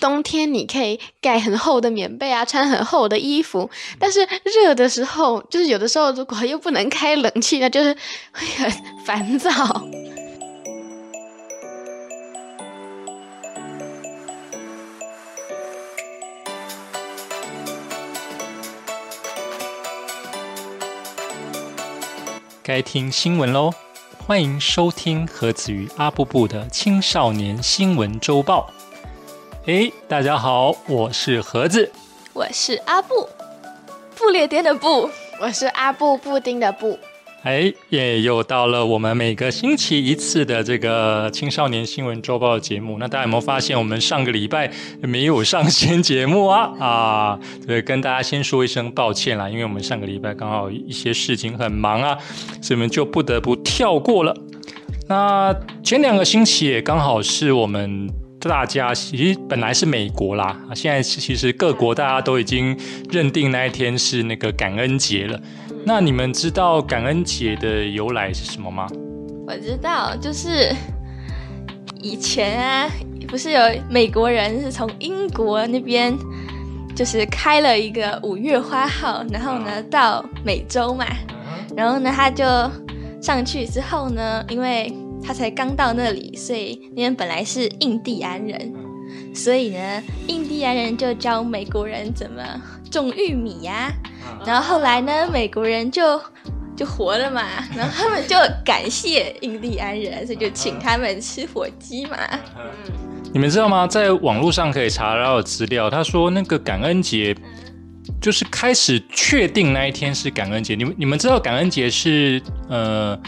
冬天你可以盖很厚的棉被啊，穿很厚的衣服，但是热的时候，就是有的时候如果又不能开冷气，那就是会很烦躁。该听新闻喽，欢迎收听何子瑜阿布布的青少年新闻周报。哎，大家好，我是盒子，我是阿布，布列颠的布，我是阿布布丁的布。哎，也又到了我们每个星期一次的这个青少年新闻周报节目。那大家有没有发现，我们上个礼拜没有上新节目啊？啊，对，跟大家先说一声抱歉啦，因为我们上个礼拜刚好一些事情很忙啊，所以我们就不得不跳过了。那前两个星期也刚好是我们。大家其实本来是美国啦，现在其实各国大家都已经认定那一天是那个感恩节了。那你们知道感恩节的由来是什么吗？我知道，就是以前啊，不是有美国人是从英国那边就是开了一个五月花号，然后呢到美洲嘛，然后呢他就上去之后呢，因为他才刚到那里，所以那边本来是印第安人，所以呢，印第安人就教美国人怎么种玉米呀。然后后来呢，美国人就就活了嘛，然后他们就感谢印第安人，所以就请他们吃火鸡嘛。你们知道吗？在网络上可以查到资料，他说那个感恩节就是开始确定那一天是感恩节。你们你们知道感恩节是呃？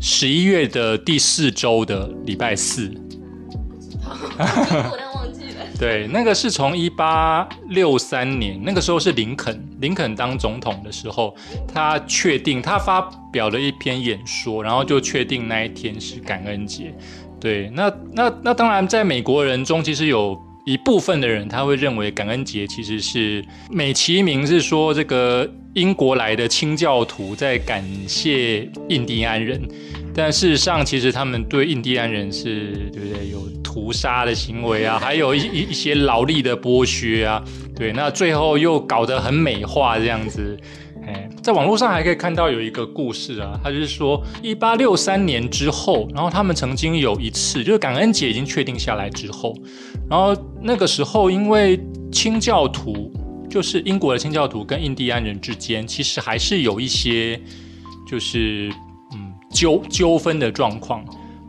十一月的第四周的礼拜四，我忘记了。对，那个是从一八六三年，那个时候是林肯，林肯当总统的时候，他确定他发表了一篇演说，然后就确定那一天是感恩节。对，那那那当然，在美国人中，其实有一部分的人他会认为感恩节其实是美其名是说这个。英国来的清教徒在感谢印第安人，但事实上，其实他们对印第安人是对不对有屠杀的行为啊，还有一一一些劳力的剥削啊，对，那最后又搞得很美化这样子。在网络上还可以看到有一个故事啊，他就是说，一八六三年之后，然后他们曾经有一次，就是感恩节已经确定下来之后，然后那个时候因为清教徒。就是英国的清教徒跟印第安人之间，其实还是有一些就是嗯纠纠纷的状况，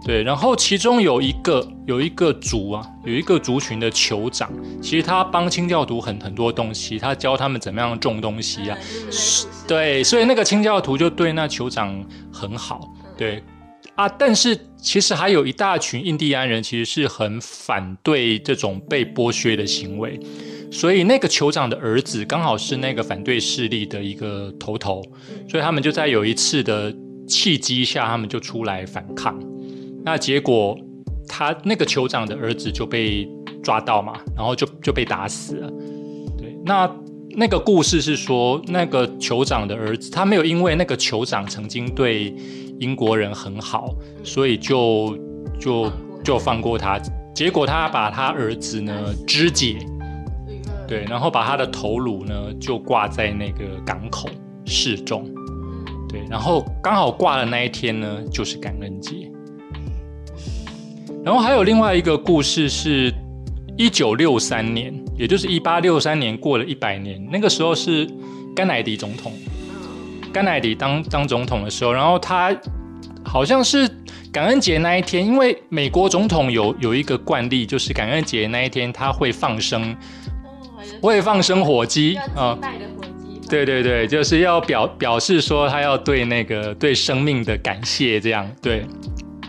对。然后其中有一个有一个族啊，有一个族群的酋长，其实他帮清教徒很很多东西，他教他们怎么样种东西啊，对。所以那个清教徒就对那酋长很好，对啊。但是其实还有一大群印第安人，其实是很反对这种被剥削的行为。所以那个酋长的儿子刚好是那个反对势力的一个头头，所以他们就在有一次的契机下，他们就出来反抗。那结果他那个酋长的儿子就被抓到嘛，然后就就被打死了。对，那那个故事是说，那个酋长的儿子他没有因为那个酋长曾经对英国人很好，所以就就就放过他。结果他把他儿子呢肢解。对，然后把他的头颅呢就挂在那个港口示众，对，然后刚好挂的那一天呢就是感恩节。然后还有另外一个故事是，一九六三年，也就是一八六三年过了一百年，那个时候是甘乃迪总统，甘乃迪当当总统的时候，然后他好像是感恩节那一天，因为美国总统有有一个惯例，就是感恩节那一天他会放生。会放生火鸡啊，对对对，就是要表表示说他要对那个对生命的感谢，这样对。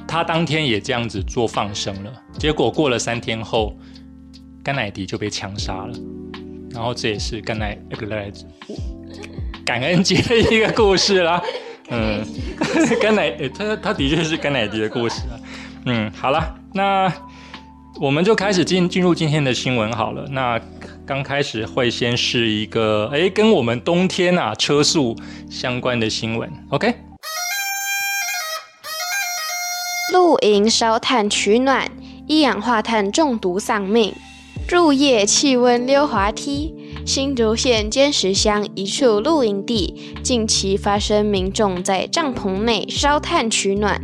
他当天也这样子做放生了，结果过了三天后，甘乃迪就被枪杀了。然后这也是甘乃感恩节的一个故事啦。嗯，甘乃他他的确是甘乃迪的故事啊。嗯，好了，那我们就开始进进入今天的新闻好了。那刚开始会先是一个哎，跟我们冬天啊车速相关的新闻。OK，露营烧炭取暖，一氧化碳中毒丧命。入夜气温溜滑梯，新竹县尖石乡一处露营地近期发生民众在帐篷内烧炭取暖，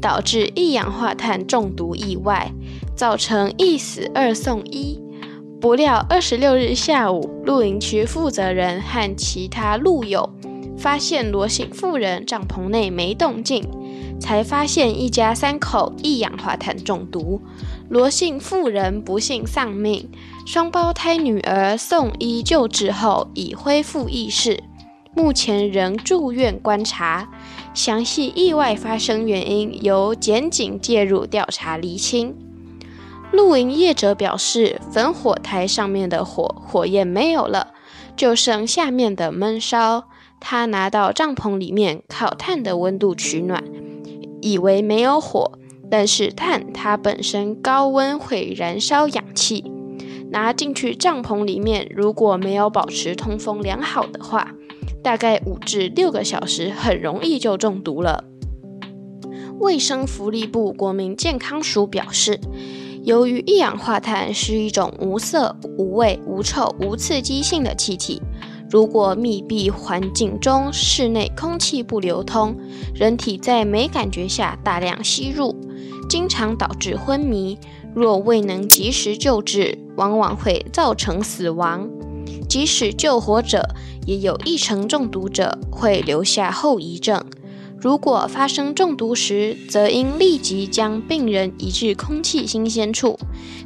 导致一氧化碳中毒意外，造成一死二送一。不料二十六日下午，露营区负责人和其他路友发现罗姓妇人帐篷内没动静。才发现一家三口一氧化碳中毒，罗姓妇人不幸丧命，双胞胎女儿送医救治后已恢复意识，目前仍住院观察。详细意外发生原因由检警介入调查厘清。露营业者表示，焚火台上面的火火焰没有了，就剩下面的闷烧。他拿到帐篷里面烤炭的温度取暖。以为没有火，但是碳它本身高温会燃烧氧气，拿进去帐篷里面，如果没有保持通风良好的话，大概五至六个小时，很容易就中毒了。卫生福利部国民健康署表示，由于一氧化碳是一种无色、无味、无臭、无刺激性的气体。如果密闭环境中室内空气不流通，人体在没感觉下大量吸入，经常导致昏迷。若未能及时救治，往往会造成死亡。即使救活者，也有一成中毒者会留下后遗症。如果发生中毒时，则应立即将病人移至空气新鲜处，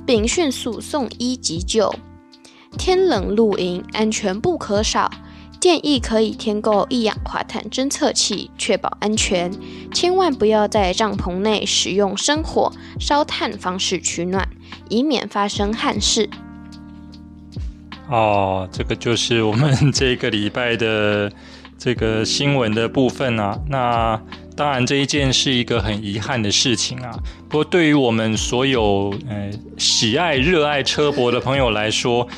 并迅速送医急救。天冷露营，安全不可少。建议可以添购一氧化碳侦测器，确保安全。千万不要在帐篷内使用生火、烧炭方式取暖，以免发生憾事。哦，这个就是我们这个礼拜的这个新闻的部分啊。那当然，这一件是一个很遗憾的事情啊。不过，对于我们所有呃喜爱、热爱车博的朋友来说，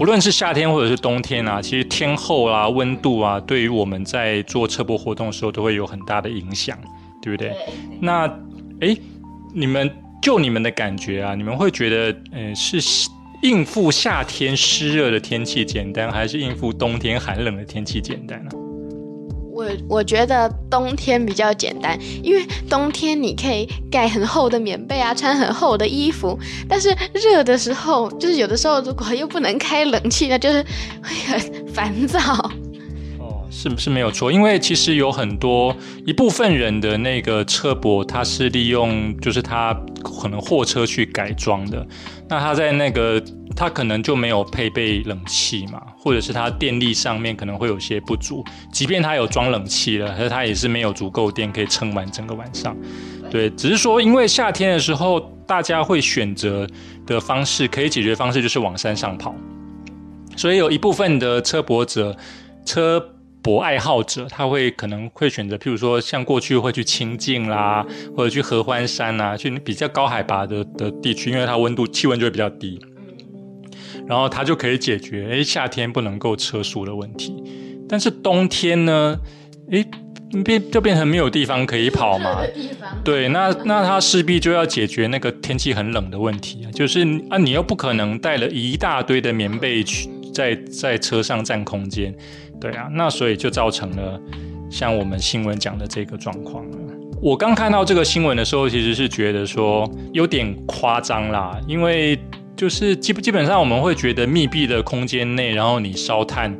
不论是夏天或者是冬天啊，其实天候啊、温度啊，对于我们在做车播活动的时候都会有很大的影响，对不对？那哎，你们就你们的感觉啊，你们会觉得，呃，是应付夏天湿热的天气简单，还是应付冬天寒冷的天气简单呢？我我觉得冬天比较简单，因为冬天你可以盖很厚的棉被啊，穿很厚的衣服。但是热的时候，就是有的时候如果又不能开冷气，那就是会很烦躁。哦，是不是没有错？因为其实有很多一部分人的那个车博，他是利用就是他可能货车去改装的，那他在那个。它可能就没有配备冷气嘛，或者是它电力上面可能会有些不足。即便它有装冷气了，可是它也是没有足够电可以撑完整个晚上。对，只是说因为夏天的时候，大家会选择的方式，可以解决方式就是往山上跑。所以有一部分的车博者、车博爱好者，他会可能会选择，譬如说像过去会去清境啦，或者去合欢山啊，去比较高海拔的的地区，因为它温度气温就会比较低。然后它就可以解决，诶，夏天不能够车速的问题，但是冬天呢，诶，变就变成没有地方可以跑嘛。对，那那它势必就要解决那个天气很冷的问题啊，就是啊，你又不可能带了一大堆的棉被去在在车上占空间，对啊，那所以就造成了像我们新闻讲的这个状况了。我刚看到这个新闻的时候，其实是觉得说有点夸张啦，因为。就是基基本上我们会觉得密闭的空间内，然后你烧炭，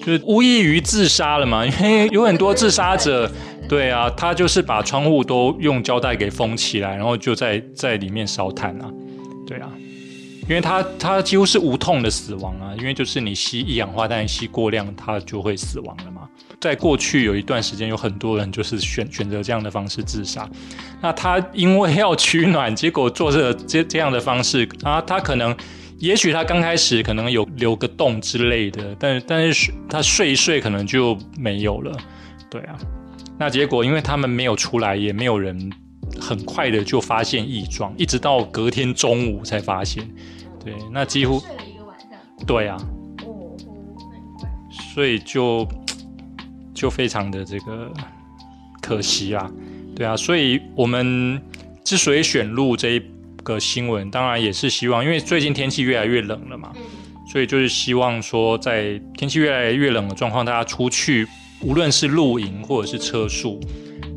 就无异于自杀了嘛。因为有很多自杀者，对啊，他就是把窗户都用胶带给封起来，然后就在在里面烧炭啊，对啊，因为他他几乎是无痛的死亡啊，因为就是你吸一氧化碳吸过量，他就会死亡了嘛。在过去有一段时间，有很多人就是选选择这样的方式自杀。那他因为要取暖，结果做这这这样的方式啊，他可能，也许他刚开始可能有留个洞之类的，但但是他睡一睡可能就没有了。对啊，那结果因为他们没有出来，也没有人很快的就发现异状，一直到隔天中午才发现。对，那几乎睡了一个晚上。对啊。哦，所以就。就非常的这个可惜啊，对啊，所以我们之所以选录这一个新闻，当然也是希望，因为最近天气越来越冷了嘛，所以就是希望说，在天气越来越冷的状况，大家出去，无论是露营或者是车速，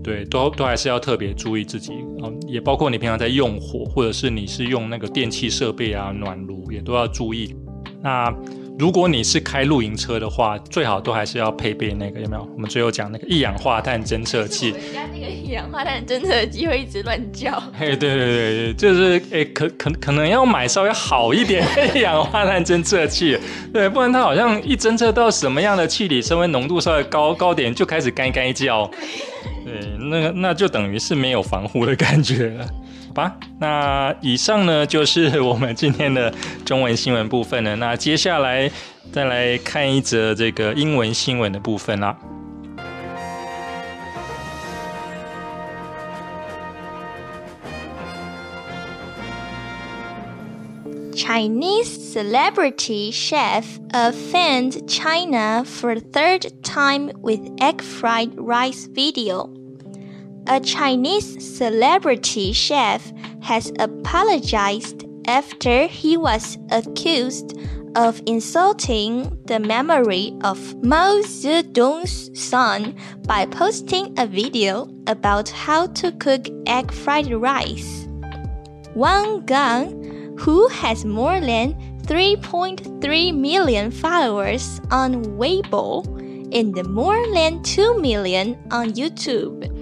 对，都都还是要特别注意自己，嗯，也包括你平常在用火，或者是你是用那个电器设备啊，暖炉也都要注意。那如果你是开露营车的话，最好都还是要配备那个有没有？我们最后讲那个一氧化碳侦测器。我家那个一氧化碳侦测器会一直乱叫。嘿，对对对对，就是诶，可可可能要买稍微好一点的一氧化碳侦测器，对，不然它好像一侦测到什么样的气体升温浓度稍微高高点，就开始干干叫。对，那个那就等于是没有防护的感觉了。吧，那以上呢就是我们今天的中文新闻部分了。那接下来再来看一则这个英文新闻的部分啦。Chinese celebrity chef offends China for third time with egg fried rice video. A Chinese celebrity chef has apologized after he was accused of insulting the memory of Mao Zedong's son by posting a video about how to cook egg fried rice. Wang Gang, who has more than 3.3 million followers on Weibo and more than 2 million on YouTube,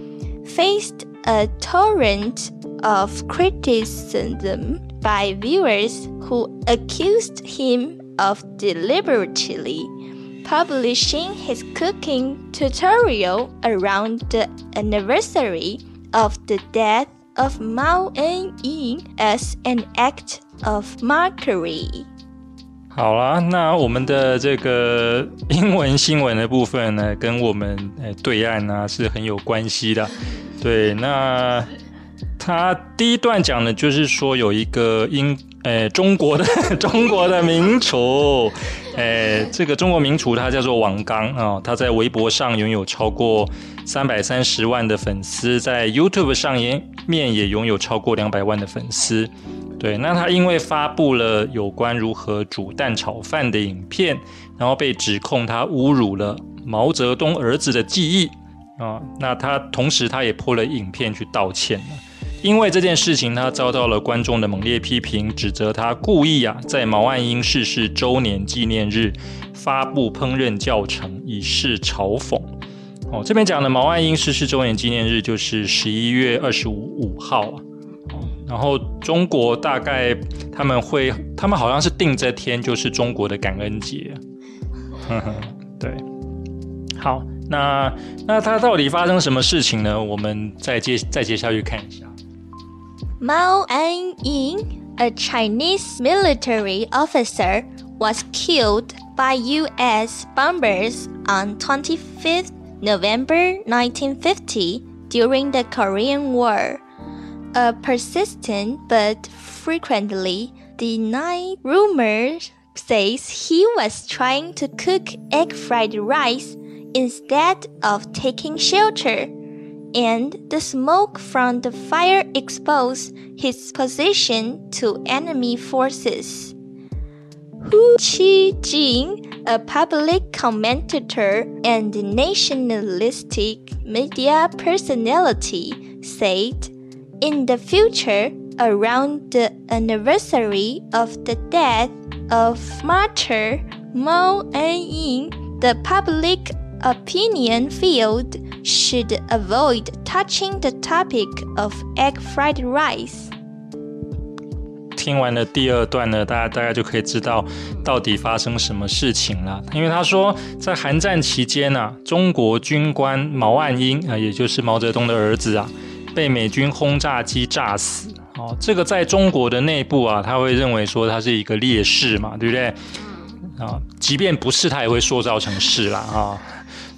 faced a torrent of criticism by viewers who accused him of deliberately publishing his cooking tutorial around the anniversary of the death of Mao En-ying as an act of mockery. 好啦，那我们的这个英文新闻的部分呢，跟我们诶对岸呢是很有关系的。 对，那他第一段讲的就是说有一个英诶中国的 中国的名厨，诶这个中国名厨他叫做王刚啊，他在微博上拥有超过三百三十万的粉丝，在 YouTube 上也面也拥有超过两百万的粉丝。对，那他因为发布了有关如何煮蛋炒饭的影片，然后被指控他侮辱了毛泽东儿子的记忆啊。那他同时他也破了影片去道歉了，因为这件事情他遭到了观众的猛烈批评，指责他故意啊在毛岸英逝世周年纪念日发布烹饪教程以示嘲讽。哦，这边讲的毛岸英逝世周年纪念日就是十一月二十五五号啊。然后中国大概他们会，他们好像是定这天就是中国的感恩节。对，好，那那他到底发生什么事情呢？我们再接再接下去看一下。Mao An-ying, a Chinese military officer, was killed by U.S. bombers on 25th November 1950 during the Korean War. A persistent but frequently denied rumor says he was trying to cook egg fried rice instead of taking shelter, and the smoke from the fire exposed his position to enemy forces. Hu Qijing, a public commentator and nationalistic media personality, said in the future, around the anniversary of the death of martyr Mao En-ying, the public opinion field should avoid touching the topic of egg fried rice. 听完了第二段呢，大家大概就可以知道到底发生什么事情了。因为他说，在韩战期间啊，中国军官毛岸英啊，也就是毛泽东的儿子啊，被美军轰炸机炸死，哦，这个在中国的内部啊，他会认为说他是一个烈士嘛，对不对？啊，即便不是，他也会塑造成是啦啊。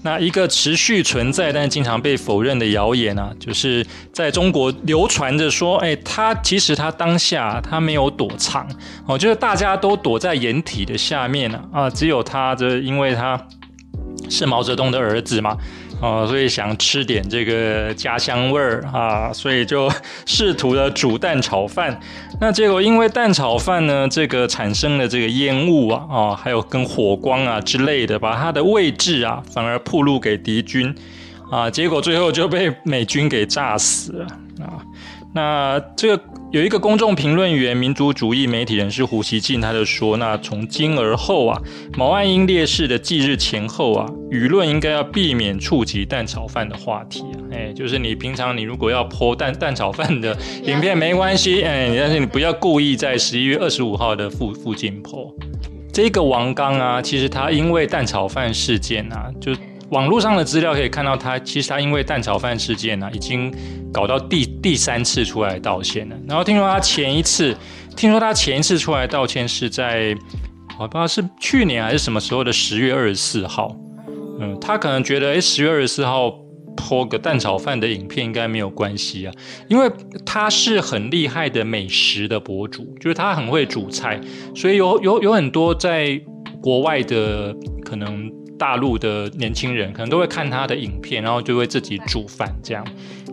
那一个持续存在但经常被否认的谣言啊，就是在中国流传着说，哎，他其实他当下他没有躲藏，哦，就是大家都躲在掩体的下面呢，啊，只有他这因为他是毛泽东的儿子嘛。哦，所以想吃点这个家乡味儿啊，所以就 试图的煮蛋炒饭。那结果因为蛋炒饭呢，这个产生了这个烟雾啊，啊，还有跟火光啊之类的，把它的位置啊反而暴露给敌军啊，结果最后就被美军给炸死了啊。那这个有一个公众评论员、民族主义媒体人士胡锡进，他就说：“那从今而后啊，毛岸英烈士的忌日前后啊，舆论应该要避免触及蛋炒饭的话题啊。哎，就是你平常你如果要泼蛋蛋炒饭的影片没关系，哎，但是你不要故意在十一月二十五号的附附近泼。这个王刚啊，其实他因为蛋炒饭事件啊，就。”网络上的资料可以看到，他其实他因为蛋炒饭事件呢，已经搞到第第三次出来道歉了。然后听说他前一次，听说他前一次出来道歉是在，我不知道是去年还是什么时候的十月二十四号。嗯，他可能觉得，哎，十月二十四号播个蛋炒饭的影片应该没有关系啊，因为他是很厉害的美食的博主，就是他很会煮菜，所以有有有很多在国外的可能。大陆的年轻人可能都会看他的影片，然后就会自己煮饭这样，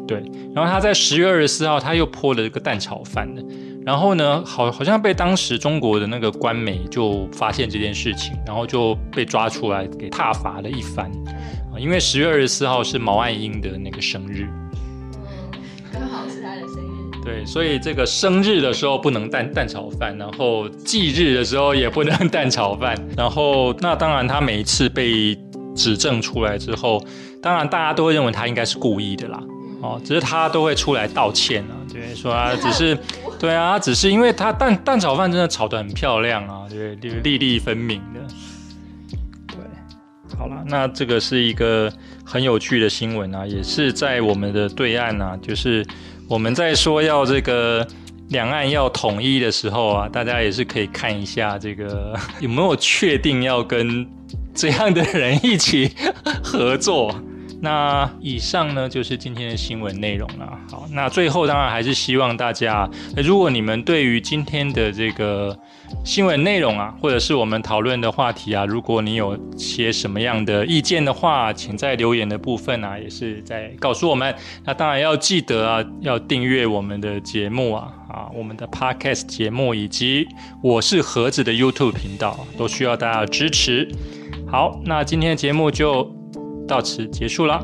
对。然后他在十月二十四号他又泼了一个蛋炒饭的，然后呢，好好像被当时中国的那个官媒就发现这件事情，然后就被抓出来给挞伐了一番。因为十月二十四号是毛岸英的那个，生日，对，所以这个生日的时候不能蛋蛋炒饭，然后忌日的时候也不能蛋炒饭。然后，那当然，他每一次被指证出来之后，当然大家都会认为他应该是故意的啦。哦，只是他都会出来道歉啊，对，说啊，只是，对啊，只是因为他蛋蛋炒饭真的炒得很漂亮啊，对，粒粒分明的。对，好了，那这个是一个很有趣的新闻啊，也是在我们的对岸啊，就是我们在说要这个。两岸要统一的时候啊，大家也是可以看一下这个 有没有确定要跟这样的人一起合作。那以上呢就是今天的新闻内容了。好，那最后当然还是希望大家，如果你们对于今天的这个新闻内容啊，或者是我们讨论的话题啊，如果你有些什么样的意见的话，请在留言的部分啊，也是在告诉我们。那当然要记得啊，要订阅我们的节目啊，啊，我们的 Podcast 节目以及我是盒子的 YouTube 频道，都需要大家支持。好，那今天的节目就。到此结束了。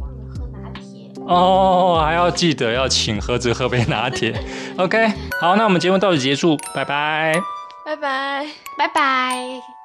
忘了喝拿铁哦，还要记得要请盒子喝杯拿铁。OK，好，那我们节目到此结束，拜拜，拜拜，拜拜。